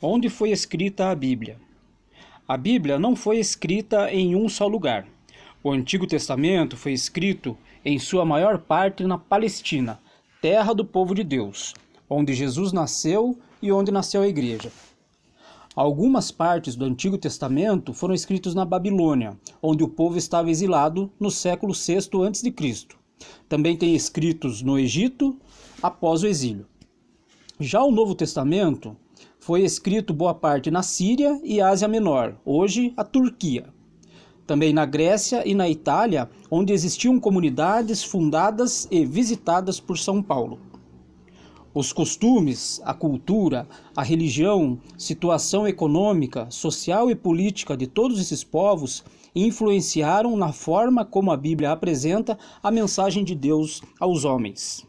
Onde foi escrita a Bíblia? A Bíblia não foi escrita em um só lugar. O Antigo Testamento foi escrito, em sua maior parte, na Palestina, terra do povo de Deus, onde Jesus nasceu e onde nasceu a igreja. Algumas partes do Antigo Testamento foram escritas na Babilônia, onde o povo estava exilado no século VI a.C. Também tem escritos no Egito após o exílio. Já o Novo Testamento foi escrito boa parte na Síria e Ásia Menor, hoje a Turquia. Também na Grécia e na Itália, onde existiam comunidades fundadas e visitadas por São Paulo. Os costumes, a cultura, a religião, situação econômica, social e política de todos esses povos influenciaram na forma como a Bíblia apresenta a mensagem de Deus aos homens.